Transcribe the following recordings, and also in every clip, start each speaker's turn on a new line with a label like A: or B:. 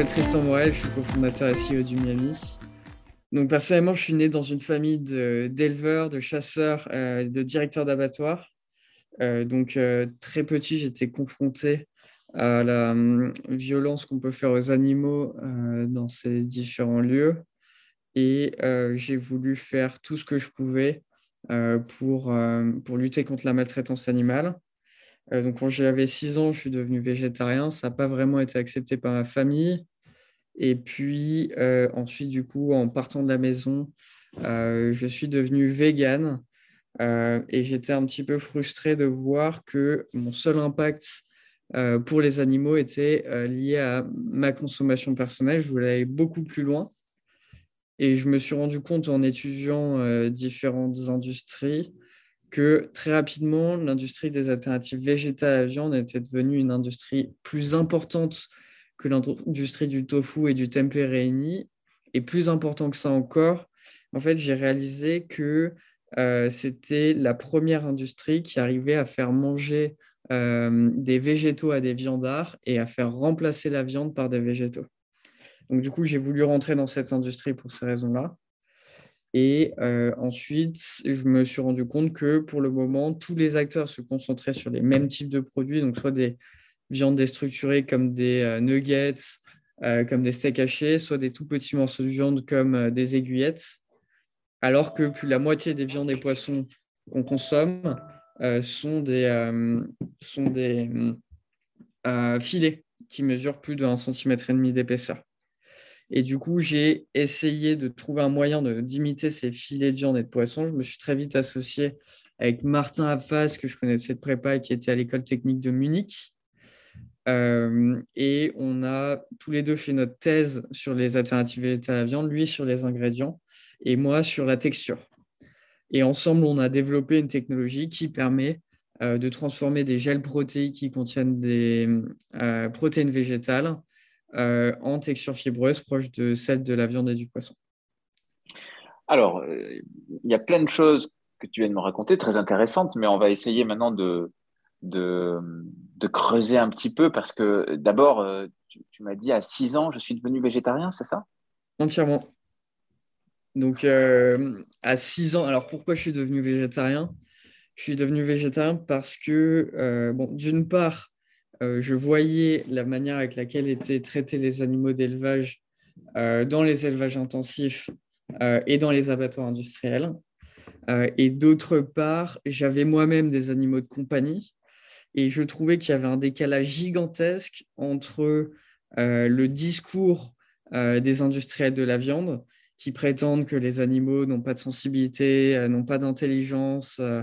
A: m'appelle Tristan Morel, je suis cofondateur et CEO du Miami. Donc personnellement, je suis né dans une famille d'éleveurs, de, chasseurs, euh, de directeurs d'abattoirs. Euh, donc euh, très petit, j'étais confronté à la hum, violence qu'on peut faire aux animaux dans ces différents lieux. Et j'ai voulu faire tout ce que je pouvais pour, pour lutter contre la maltraitance animale. donc quand j'avais 6 ans, je suis devenu végétarien. Ça n'a pas vraiment été accepté par ma famille. Et puis ensuite, du coup, en partant de la maison, je suis devenu vegan. et j'étais un petit peu frustré de voir que mon seul impact pour les animaux était lié à ma consommation personnelle. Je voulais aller beaucoup plus loin. Et je me suis rendu compte en étudiant différentes industries que très rapidement, l'industrie des alternatives végétales à la viande était devenue une industrie plus importante que l'industrie du tofu et du tempeh réunis. Et plus important que ça encore, en fait, j'ai réalisé que euh, c'était la première industrie qui arrivait à faire manger euh, des végétaux à des viandards et à faire remplacer la viande par des végétaux. Donc, du coup, j'ai voulu rentrer dans cette industrie pour ces raisons-là. Et euh, ensuite, je me suis rendu compte que pour le moment, tous les acteurs se concentraient sur les mêmes types de produits, donc soit des viande déstructurée comme des nuggets, comme des steaks hachés, soit des tout petits morceaux de viande comme des aiguillettes alors que plus la moitié des viandes et poissons qu'on consomme euh, sont des, euh, sont des euh, filets qui mesurent plus de 1,5 cm d'épaisseur. Et du coup, j'ai essayé de trouver un moyen d'imiter ces filets de viande et de poisson. Je me suis très vite associé avec Martin Abfas, que je connaissais de prépa et qui était à l'école technique de Munich. Et on a tous les deux fait notre thèse sur les alternatives végétales à la viande, lui sur les ingrédients et moi sur la texture. Et ensemble, on a développé une technologie qui permet euh, de transformer des gels protéiques qui contiennent des euh, protéines végétales euh, en texture fibreuse proche de celle de la viande et du poisson.
B: Alors, il y a plein de choses que tu viens de me raconter, très intéressantes, mais on va essayer maintenant de, creuser un petit peu parce que d'abord, tu, tu m'as dit à 6 ans, je suis devenu végétarien, c'est ça?
A: Entièrement. Donc, euh, à 6 ans, alors pourquoi je suis devenu végétarien? Je suis devenu végétarien parce que, euh, d'une part, euh, je voyais la manière avec laquelle étaient traités les animaux d'élevage dans les élevages intensifs et dans les abattoirs industriels. et d'autre part, j'avais moi-même des animaux de compagnie et je trouvais qu'il y avait un décalage gigantesque entre le discours des industriels de la viande qui prétendent que les animaux n'ont pas de sensibilité, euh, n'ont pas d'intelligence, euh,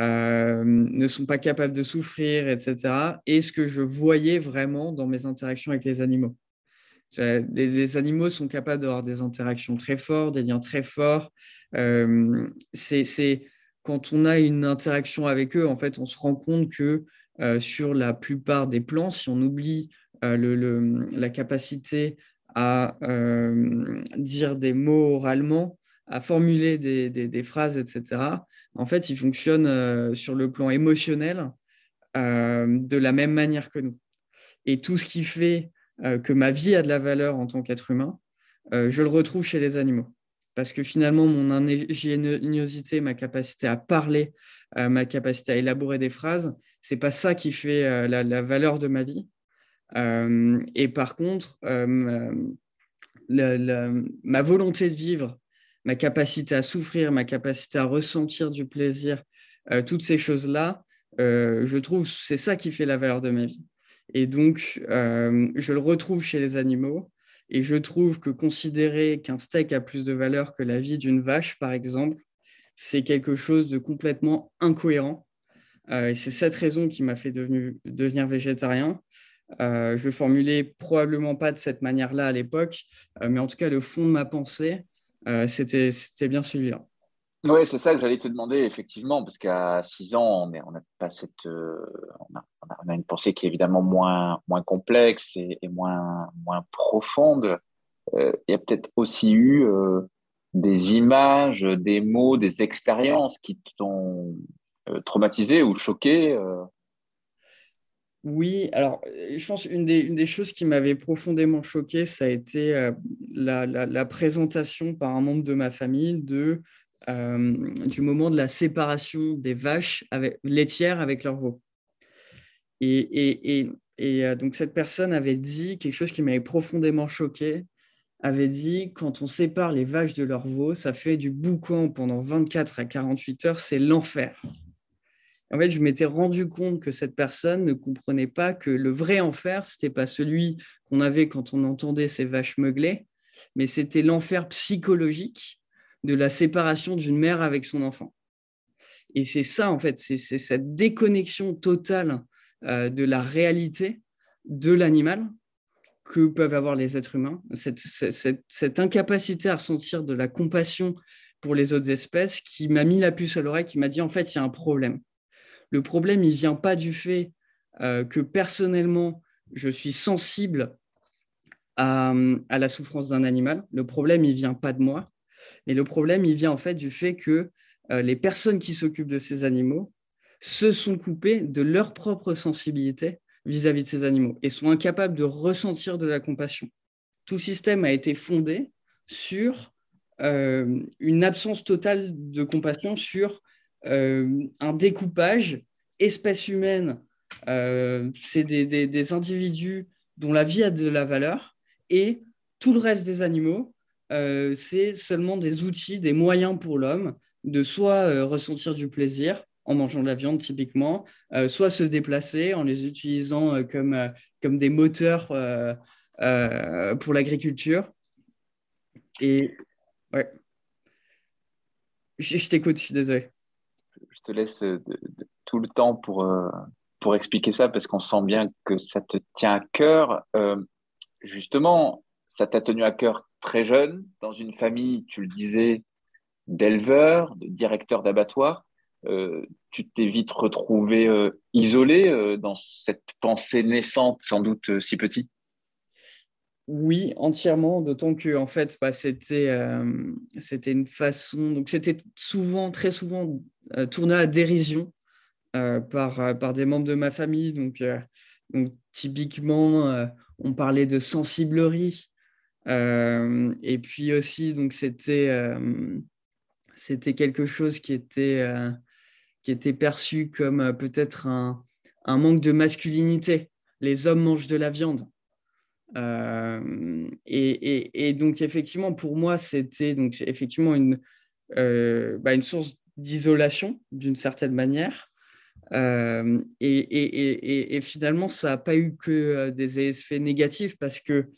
A: euh, ne sont pas capables de souffrir, etc. Et ce que je voyais vraiment dans mes interactions avec les animaux. Les, animaux sont capables d'avoir des interactions très fortes, des liens très forts. c'est quand on a une interaction avec eux, en fait, on se rend compte que sur la plupart des plans, si on oublie le, la capacité à euh, dire des mots oralement, à formuler des, phrases, etc. En fait, il fonctionne euh, sur le plan émotionnel euh, de la même manière que nous. Et tout ce qui fait que ma vie a de la valeur en tant qu'être humain, je le retrouve chez les animaux. Parce que finalement, mon ingéniosité, ma capacité à parler, ma capacité à élaborer des phrases, c'est pas ça qui fait la valeur de ma vie. Euh, et par contre, euh, ma volonté de vivre, ma capacité à souffrir, ma capacité à ressentir du plaisir, euh, toutes ces choses-là, je trouve c'est ça qui fait la valeur de ma vie. Et donc, je le retrouve chez les animaux. Et je trouve que considérer qu'un steak a plus de valeur que la vie d'une vache, par exemple, c'est quelque chose de complètement incohérent. Et c'est cette raison qui m'a fait devenir végétarien. Euh, je formulais probablement pas de cette manière-là à l'époque, euh, mais en tout cas, le fond de ma pensée, euh, c'était bien celui-là.
B: Oui, c'est ça que j'allais te demander, effectivement, parce qu'à 6 ans, on, on, a pas cette, on, a, une pensée qui est évidemment moins, moins complexe et, moins, moins profonde. il y a peut-être aussi eu des images, des mots, des expériences qui t'ont traumatisé ou choqué
A: Oui, alors je pense une des, des choses qui m'avait profondément choqué, ça a été la, présentation par un membre de ma famille du moment de la séparation des vaches avec, laitières avec leurs veaux. Et donc cette personne avait dit quelque chose qui m'avait profondément choqué, avait dit quand on sépare les vaches de leurs veaux, ça fait du boucan pendant 24 à 48 heures, c'est l'enfer. En fait, je m'étais rendu compte que cette personne ne comprenait pas que le vrai enfer, c'était pas celui qu'on avait quand on entendait ces vaches meugler, mais c'était l'enfer psychologique de la séparation d'une mère avec son enfant. Et c'est ça, en fait, c'est cette déconnexion totale euh, de la réalité de l'animal que peuvent avoir les êtres humains, cette, incapacité à ressentir de la compassion pour les autres espèces qui m'a mis la puce à l'oreille, qui m'a dit en fait, il y a un problème. Le problème, il vient pas du fait euh, que personnellement, je suis sensible à, la souffrance d'un animal. Le problème, il vient pas de moi. Mais le problème, il vient en fait du fait que euh, les personnes qui s'occupent de ces animaux se sont coupées de leur propre sensibilité vis-à-vis de ces animaux et sont incapables de ressentir de la compassion. Tout système a été fondé sur euh, une absence totale de compassion, sur un découpage espèce humaine. Euh, c'est des, individus dont la vie a de la valeur et tout le reste des animaux, c'est seulement des outils, des moyens pour l'homme de soit ressentir du plaisir, en mangeant de la viande typiquement, euh, soit se déplacer en les utilisant euh, comme, euh, comme des moteurs pour l'agriculture. Et ouais. Je, t'écoute, je suis désolé.
B: Te laisse tout le temps pour, pour expliquer ça parce qu'on sent bien que ça te tient à cœur. justement, ça t'a tenu à cœur très jeune, dans une famille, tu le disais, d'éleveurs, de directeurs d'abattoirs. Euh, tu t'es vite retrouvé euh, isolé euh, dans cette pensée naissante, sans doute si petit
A: Oui, entièrement, d'autant que en fait, bah, c'était, c'était une façon, donc c'était souvent, très souvent tourné à dérision par, par des membres de ma famille. Donc, donc typiquement, on parlait de sensiblerie. et puis aussi, donc c'était, c'était quelque chose qui était qui était perçu comme euh, peut-être un, manque de masculinité. Les hommes mangent de la viande. Euh, et, donc effectivement, pour moi, c'était donc effectivement une, euh, bah, une source d'isolation d'une certaine manière. et, finalement, ça n'a pas eu que des effets négatifs parce que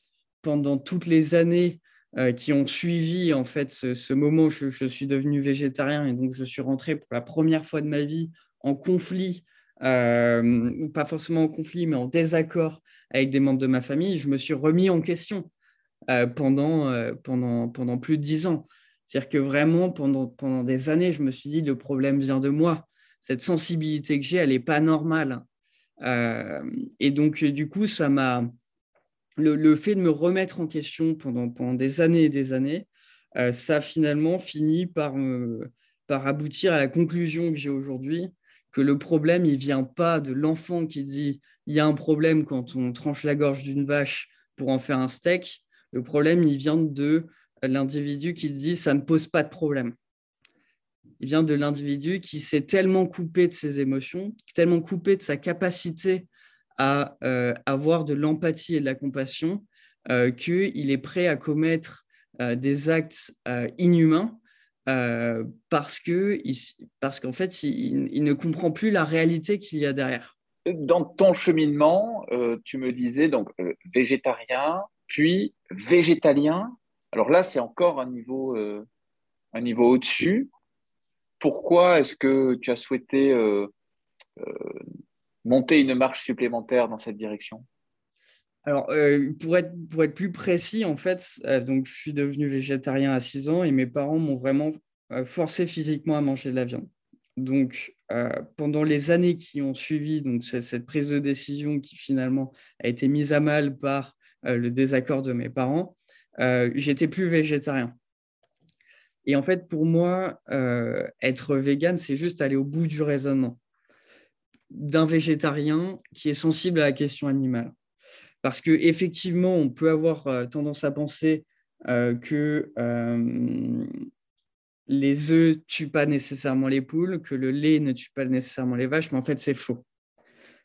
A: pendant toutes les années euh, qui ont suivi en fait ce, moment je, suis devenu végétarien et donc je suis rentré pour la première fois de ma vie en conflit, euh, pas forcément en conflit, mais en désaccord avec des membres de ma famille, je me suis remis en question euh, pendant, pendant, pendant plus de dix ans. C'est-à-dire que vraiment, pendant, des années, je me suis dit, le problème vient de moi. Cette sensibilité que j'ai, elle n'est pas normale. et donc, du coup, ça m'a le, fait de me remettre en question pendant, des années et des années, euh, ça finalement fini par, par aboutir à la conclusion que j'ai aujourd'hui, que le problème, il vient pas de l'enfant qui dit il y a un problème quand on tranche la gorge d'une vache pour en faire un steak. Le problème, il vient de l'individu qui dit ça ne pose pas de problème. Il vient de l'individu qui s'est tellement coupé de ses émotions, tellement coupé de sa capacité à euh, avoir de l'empathie et de la compassion, euh, qu'il est prêt à commettre euh, des actes inhumains parce que parce qu'en fait, il, ne comprend plus la réalité qu'il y a derrière.
B: Dans ton cheminement, tu me disais donc végétarien, puis végétalien. Alors là, c'est encore un niveau, un niveau au-dessus. Pourquoi est-ce que tu as souhaité monter une marche supplémentaire dans cette direction?
A: Alors, euh, pour, être, pour être plus précis, en fait, euh, donc, je suis devenu végétarien à 6 ans et mes parents m'ont vraiment euh, forcé physiquement à manger de la viande. Donc, pendant les années qui ont suivi donc, cette prise de décision qui finalement a été mise à mal par le désaccord de mes parents, j'étais plus végétarien. Et en fait, pour moi, être vegan, c'est juste aller au bout du raisonnement d'un végétarien qui est sensible à la question animale. Parce que effectivement, on peut avoir tendance à penser que les œufs tuent pas nécessairement les poules, que le lait ne tue pas nécessairement les vaches, mais en fait, c'est faux.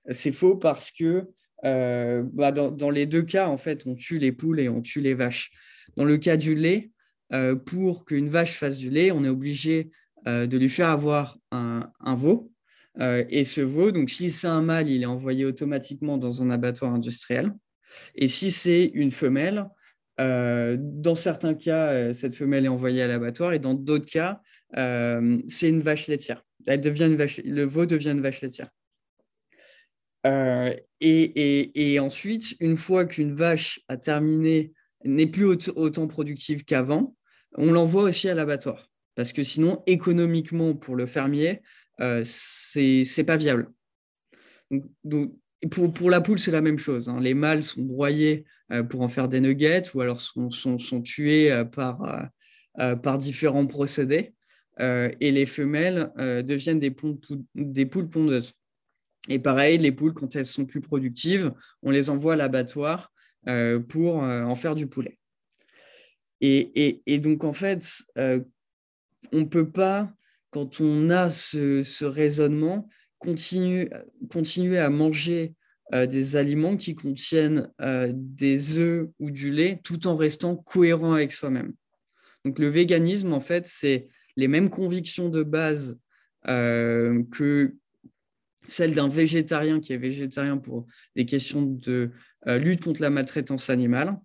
A: C'est faux parce que euh, bah, dans, les deux cas, en fait, on tue les poules et on tue les vaches. Dans le cas du lait, euh, pour qu'une vache fasse du lait, on est obligé euh, de lui faire avoir un, veau. et ce veau, donc si c'est un mâle, il est envoyé automatiquement dans un abattoir industriel. Et si c'est une femelle, euh, dans certains cas, euh, cette femelle est envoyée à l'abattoir et dans d'autres cas, euh, c'est une vache laitière. Elle devient une vache, le veau devient une vache laitière. Et, ensuite, une fois qu'une vache a terminé, n'est plus autant productive qu'avant, on l'envoie aussi à l'abattoir. Parce que sinon, économiquement, pour le fermier, c'est pas viable. Donc, pour, la poule, c'est la même chose. Hein. Les mâles sont broyés euh, pour en faire des nuggets ou alors sont, tués euh, par, euh, différents procédés. et les femelles deviennent des poules pondeuses. Et pareil, les poules, quand elles sont plus productives, on les envoie à l'abattoir pour en faire du poulet. Et, donc, en fait, on ne peut pas, quand on a ce, raisonnement, continuer, à manger euh, des aliments qui contiennent euh, des œufs ou du lait tout en restant cohérent avec soi-même. Donc le véganisme, en fait, c'est les mêmes convictions de base euh, que celles d'un végétarien qui est végétarien pour des questions de lutte contre la maltraitance animale,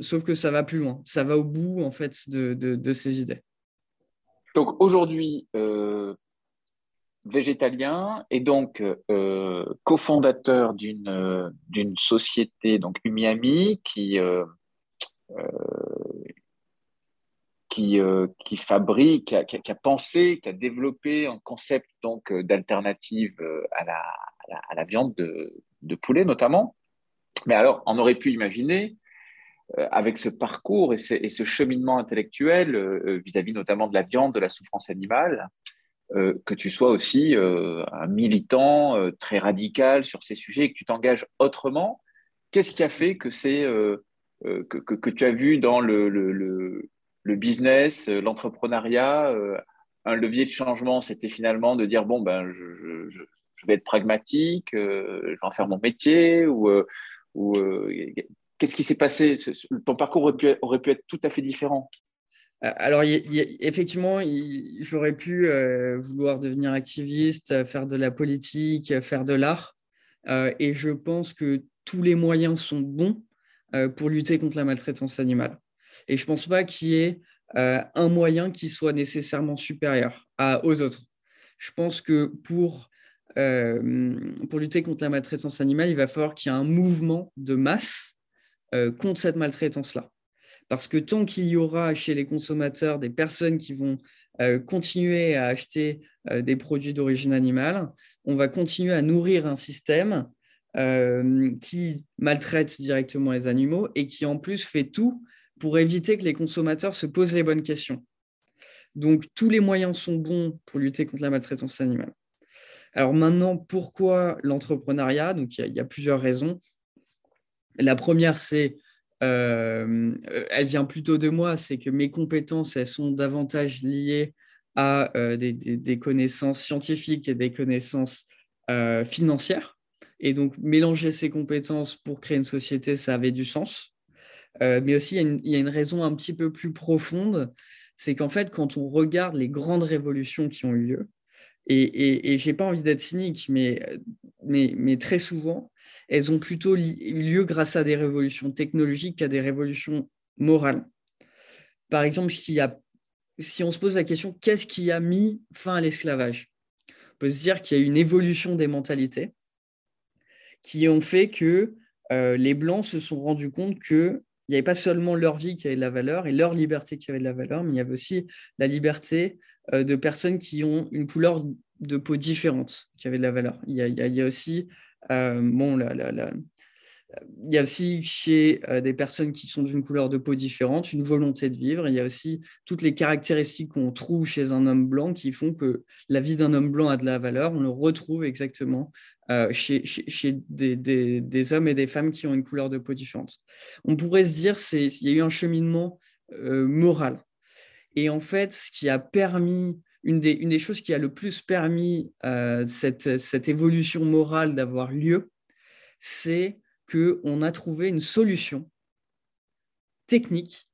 A: sauf que ça va plus loin, ça va au bout en fait de, de ces idées.
B: Donc aujourd'hui, végétalien et donc euh, cofondateur d'une euh, d'une société donc Umiami qui euh, qui, fabrique, qui a, pensé, qui a développé un concept donc d'alternative à la, à, la, viande de, poulet notamment. Mais alors, on aurait pu imaginer avec ce parcours et ce, cheminement intellectuel vis-à-vis -vis notamment de la viande, de la souffrance animale, euh, que tu sois aussi euh, un militant euh, très radical sur ces sujets et que tu t'engages autrement. Qu'est-ce qui a fait que c'est que, tu as vu dans le, le, business, l'entrepreneuriat, un levier de changement, c'était finalement de dire bon ben je, vais être pragmatique, je vais en faire mon métier ou, qu'est-ce qui s'est passé? Ton parcours aurait pu, être tout à fait différent.
A: Euh, alors, effectivement, j'aurais pu euh, vouloir devenir activiste, euh, faire de la politique, faire de l'art. et je pense que tous les moyens sont bons pour lutter contre la maltraitance animale. Et je ne pense pas qu'il y ait un moyen qui soit nécessairement supérieur aux autres. Je pense que pour, pour lutter contre la maltraitance animale, il va falloir qu'il y ait un mouvement de masse contre cette maltraitance-là. Parce que tant qu'il y aura chez les consommateurs des personnes qui vont euh, continuer à acheter euh, des produits d'origine animale, on va continuer à nourrir un système euh, qui maltraite directement les animaux et qui en plus fait tout pour éviter que les consommateurs se posent les bonnes questions. Donc tous les moyens sont bons pour lutter contre la maltraitance animale. Alors maintenant, pourquoi l'entrepreneuriat? Donc il y, a plusieurs raisons. La première, c'est euh, elle vient plutôt de moi, c'est que mes compétences, elles sont davantage liées à euh, des, connaissances scientifiques et des connaissances euh, financières. Et donc, mélanger ces compétences pour créer une société, ça avait du sens. Mais aussi, il y, a une, raison un petit peu plus profonde, c'est qu'en fait, quand on regarde les grandes révolutions qui ont eu lieu, et, et, je n'ai pas envie d'être cynique, mais, mais, très souvent, elles ont plutôt eu lieu grâce à des révolutions technologiques qu'à des révolutions morales. Par exemple, si on se pose la question, qu'est-ce qui a mis fin à l'esclavage? On peut se dire qu'il y a eu une évolution des mentalités qui ont fait que euh, les Blancs se sont rendus compte que il n'y avait pas seulement leur vie qui avait de la valeur et leur liberté qui avait de la valeur, mais il y avait aussi la liberté euh, de personnes qui ont une couleur de peau différente qui avait de la valeur. Il y a, aussi, euh, bon, il y a aussi chez des personnes qui sont d'une couleur de peau différente une volonté de vivre. Il y a aussi toutes les caractéristiques qu'on trouve chez un homme blanc qui font que la vie d'un homme blanc a de la valeur. On le retrouve exactement chez, chez, des, hommes et des femmes qui ont une couleur de peau différente. On pourrait se dire qu'il y a eu un cheminement moral. Et en fait, ce qui a permis une des, choses qui a le plus permis euh, cette, évolution morale d'avoir lieu, c'est qu'on a trouvé une solution technique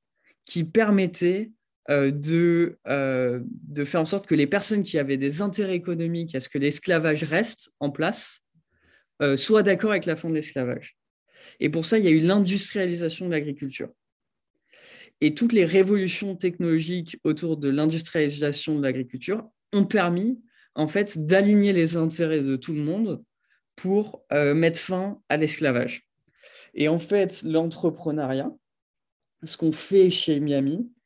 A: qui permettait euh, de, euh, de faire en sorte que les personnes qui avaient des intérêts économiques à ce que l'esclavage reste en place soient d'accord avec la fin de l'esclavage. Et pour ça, il y a eu l'industrialisation de l'agriculture. Et toutes les révolutions technologiques autour de l'industrialisation de l'agriculture ont permis en fait d'aligner les intérêts de tout le monde pour euh, mettre fin à l'esclavage. Et en fait, l'entrepreneuriat, ce qu'on fait chez Miami, euh,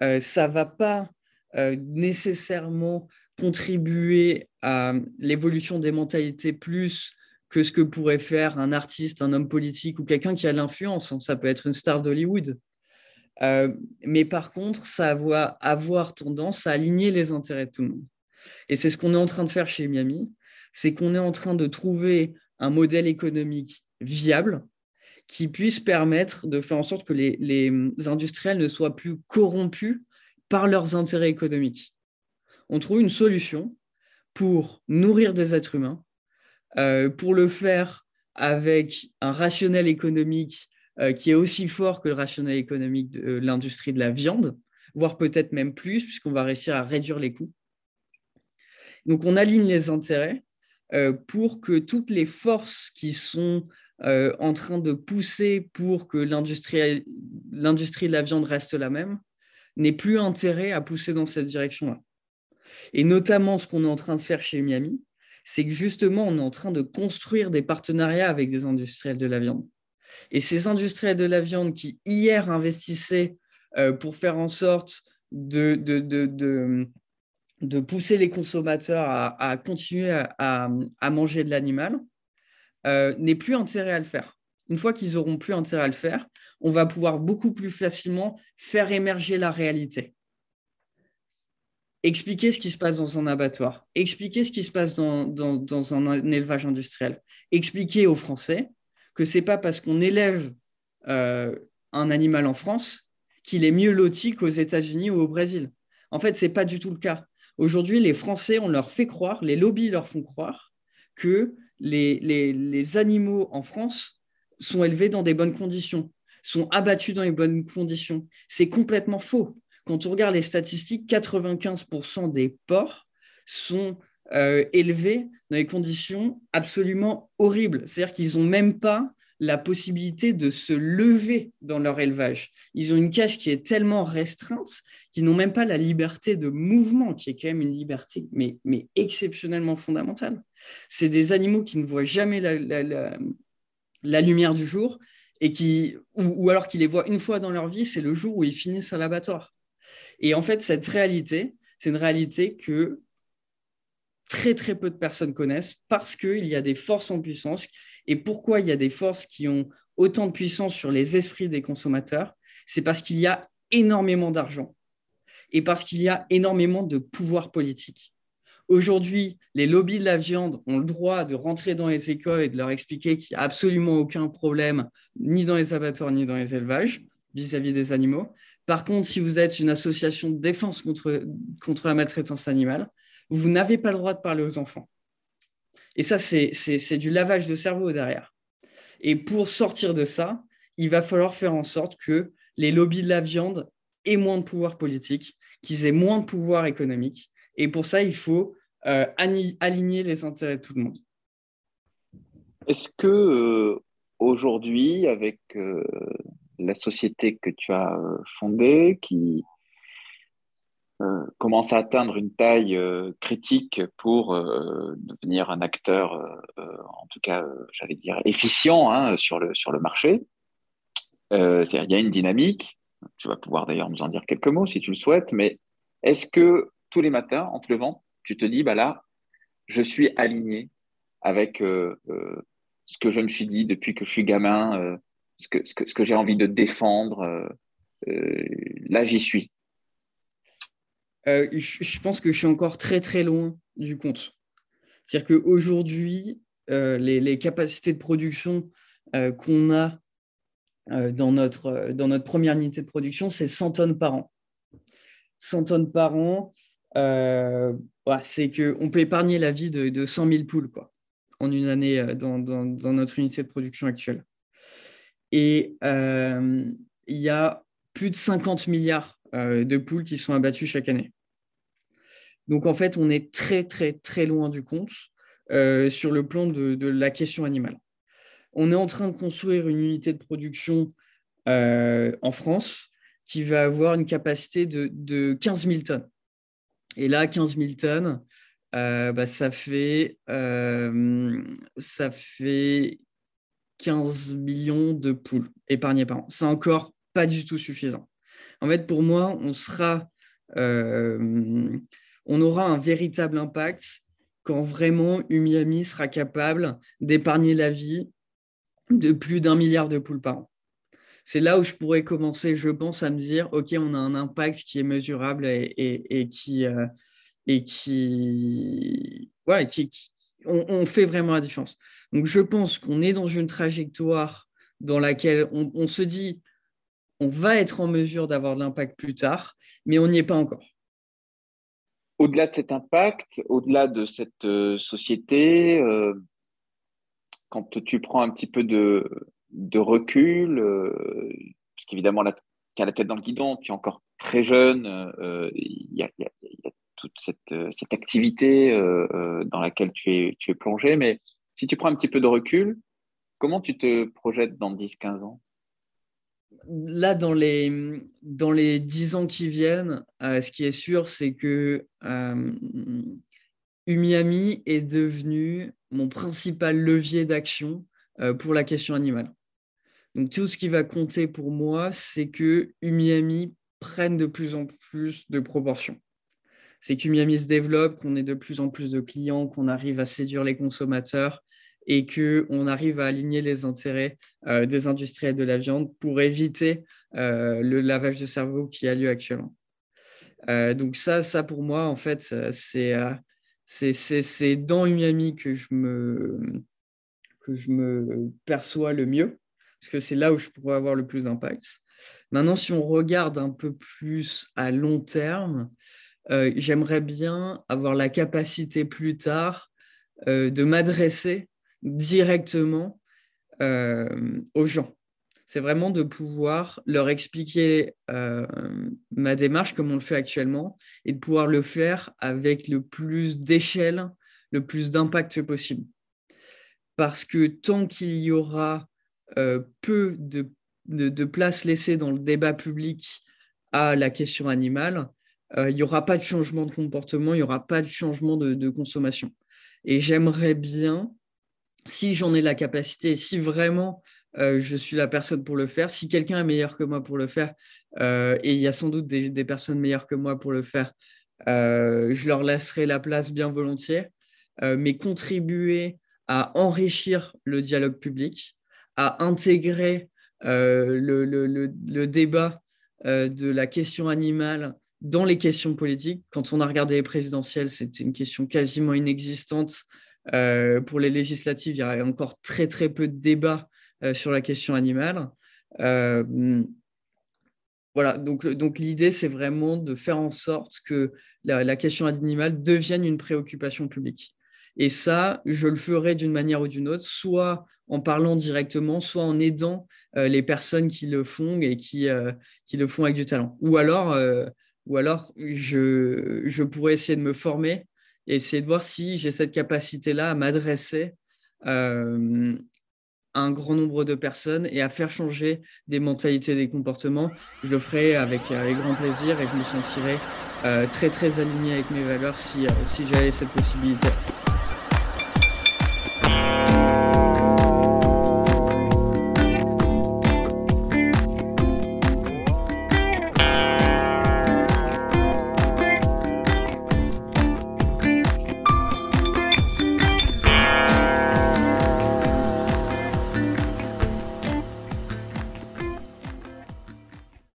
A: ça ne va pas euh, nécessairement contribuer à l'évolution des mentalités plus que ce que pourrait faire un artiste, un homme politique ou quelqu'un qui a l'influence. Ça peut être une star d'Hollywood. Euh, mais par contre, ça va avoir tendance à aligner les intérêts de tout le monde. Et c'est ce qu'on est en train de faire chez Miami, c'est qu'on est en train de trouver un modèle économique viable qui puisse permettre de faire en sorte que les, industriels ne soient plus corrompus par leurs intérêts économiques. On trouve une solution pour nourrir des êtres humains, euh, pour le faire avec un rationnel économique euh, qui est aussi fort que le rationnel économique de euh, l'industrie de la viande, voire peut-être même plus, puisqu'on va réussir à réduire les coûts. Donc on aligne les intérêts pour que toutes les forces qui sont en train de pousser pour que l'industrie de la viande reste la même n'aient plus intérêt à pousser dans cette direction-là. Et notamment, ce qu'on est en train de faire chez Miami, c'est que justement, on est en train de construire des partenariats avec des industriels de la viande. Et ces industriels de la viande qui, hier, investissaient euh, pour faire en sorte de, pousser les consommateurs à, continuer à, manger de l'animal, euh, n'aient plus intérêt à le faire. Une fois qu'ils auront plus intérêt à le faire, on va pouvoir beaucoup plus facilement faire émerger la réalité. Expliquer ce qui se passe dans un abattoir, expliquer ce qui se passe dans, un élevage industriel, expliquer aux Français que c'est pas parce qu'on élève euh, un animal en France qu'il est mieux loti qu'aux États-Unis ou au Brésil. En fait, c'est pas du tout le cas. Aujourd'hui, les Français, on leur fait croire, les lobbies leur font croire que les, les, animaux en France sont élevés dans des bonnes conditions, sont abattus dans les bonnes conditions. C'est complètement faux. Quand on regarde les statistiques, 95% des porcs sont euh, élevés dans des conditions absolument horribles. C'est-à-dire qu'ils n'ont même pas la possibilité de se lever dans leur élevage. Ils ont une cage qui est tellement restreinte qu'ils n'ont même pas la liberté de mouvement, qui est quand même une liberté, mais, mais exceptionnellement fondamentale. C'est des animaux qui ne voient jamais la, lumière du jour et qui, ou, ou alors qu'ils les voient une fois dans leur vie, c'est le jour où ils finissent à l'abattoir. Et en fait, cette réalité, c'est une réalité que très très peu de personnes connaissent parce qu'il y a des forces en puissance. Et pourquoi il y a des forces qui ont autant de puissance sur les esprits des consommateurs? C'est parce qu'il y a énormément d'argent et parce qu'il y a énormément de pouvoir politique. Aujourd'hui, les lobbies de la viande ont le droit de rentrer dans les écoles et de leur expliquer qu'il n'y a absolument aucun problème, ni dans les abattoirs, ni dans les élevages, vis-à-vis des animaux. Par contre, si vous êtes une association de défense contre, contre la maltraitance animale, vous n'avez pas le droit de parler aux enfants. Et ça, c'est du lavage de cerveau derrière. Et pour sortir de ça, il va falloir faire en sorte que les lobbies de la viande aient moins de pouvoir politique, qu'ils aient moins de pouvoir économique. Et pour ça, il faut euh, aligner les intérêts de tout le monde.
B: Est-ce que euh, aujourd'hui, avec euh, la société que tu as fondée, qui commence à atteindre une taille euh, critique pour euh, devenir un acteur, en tout cas, j'allais dire, efficient hein, sur, le, sur le marché. il y a une dynamique. Tu vas pouvoir d'ailleurs nous en dire quelques mots si tu le souhaites, mais est-ce que tous les matins, en te levant, tu te dis, bah là, je suis aligné avec ce que je me suis dit depuis que je suis gamin, ce que, ce que, ce que j'ai envie de défendre. là, j'y suis.
A: Je pense que je suis encore très très loin du compte. C'est-à-dire qu'aujourd'hui, les, les, capacités de production qu'on a dans, notre, dans notre première unité de production, c'est 100 tonnes par an. 100 tonnes par an, euh, c'est qu'on peut épargner la vie de, de 100 000 poules quoi, en une année euh, dans, dans, notre unité de production actuelle. Et euh, il y a plus de 50 milliards de poules qui sont abattues chaque année. Donc en fait, on est très très très loin du compte sur le plan de, la question animale. On est en train de construire une unité de production en France qui va avoir une capacité de, de 15 000 tonnes. Et là, 15 000 tonnes, euh, bah, ça, fait, euh, ça fait 15 millions de poules épargnées par an. C'est encore pas du tout suffisant. En fait, pour moi, on sera, euh, on aura un véritable impact quand vraiment Umiami sera capable d'épargner la vie de plus d'un milliard de poules par an c'est là où je pourrais commencer, je pense, à me dire, OK, on a un impact qui est mesurable et, qui, euh, on, fait vraiment la différence. Donc, je pense qu'on est dans une trajectoire dans laquelle on, se dit, on va être en mesure d'avoir de l'impact plus tard, mais on n'y est pas encore.
B: Au-delà de cet impact, au-delà de cette euh, société, euh, quand tu prends un petit peu de, recul, euh, parce qu'évidemment, tu as la tête dans le guidon, tu es encore très jeune, euh, il y, a, toute cette, activité dans laquelle tu es, tu es plongé, mais si tu prends un petit peu de recul, comment tu te projettes dans 10-15 ans?
A: Là, dans les, dans les 10 ans qui viennent, ce qui est sûr, c'est que Umiami est devenu mon principal levier d'action pour la question animale. Donc tout ce qui va compter pour moi, c'est que Umiami prenne de plus en plus de proportions. C'est qu'Umiami se développe, qu'on ait de plus en plus de clients, qu'on arrive à séduire les consommateurs et qu'on arrive à aligner les intérêts euh, des industriels de la viande pour éviter euh, le lavage de cerveau qui a lieu actuellement. Euh, donc ça, ça pour moi, en fait, c'est dans Umiami que je me que je me perçois le mieux parce que c'est là où je pourrais avoir le plus d'impact. Maintenant, si on regarde un peu plus à long terme, j'aimerais bien avoir la capacité plus tard de m'adresser directement euh, aux gens. C'est vraiment de pouvoir leur expliquer ma démarche comme on le fait actuellement et de pouvoir le faire avec le plus d'échelle, le plus d'impact possible. Parce que tant qu'il y aura euh, peu de, de, place laissée dans le débat public à la question animale, euh, il n'y aura pas de changement de comportement, il n'y aura pas de changement de, consommation. Et j'aimerais bien, si j'en ai la capacité, si vraiment euh, je suis la personne pour le faire, si quelqu'un est meilleur que moi pour le faire, et il y a sans doute des, personnes meilleures que moi pour le faire, je leur laisserai la place bien volontiers, mais contribuer à enrichir le dialogue public, à intégrer euh, le, débat euh, de la question animale dans les questions politiques. Quand on a regardé les présidentielles, c'était une question quasiment inexistante. Euh, pour les législatives, il y a encore très très peu de débats sur la question animale. voilà, donc, donc l'idée, c'est vraiment de faire en sorte que la, question animale devienne une préoccupation publique. Et ça, je le ferai d'une manière ou d'une autre, soit en parlant directement, soit en aidant euh, les personnes qui le font et qui, euh, qui le font avec du talent. Ou alors, euh, ou alors je, je, pourrais essayer de me former et essayer de voir si j'ai cette capacité-là à m'adresser à un grand nombre de personnes et à faire changer des mentalités, des comportements. Je le ferai avec, avec grand plaisir et je me sentirai très très aligné avec mes valeurs si j'avais cette possibilité.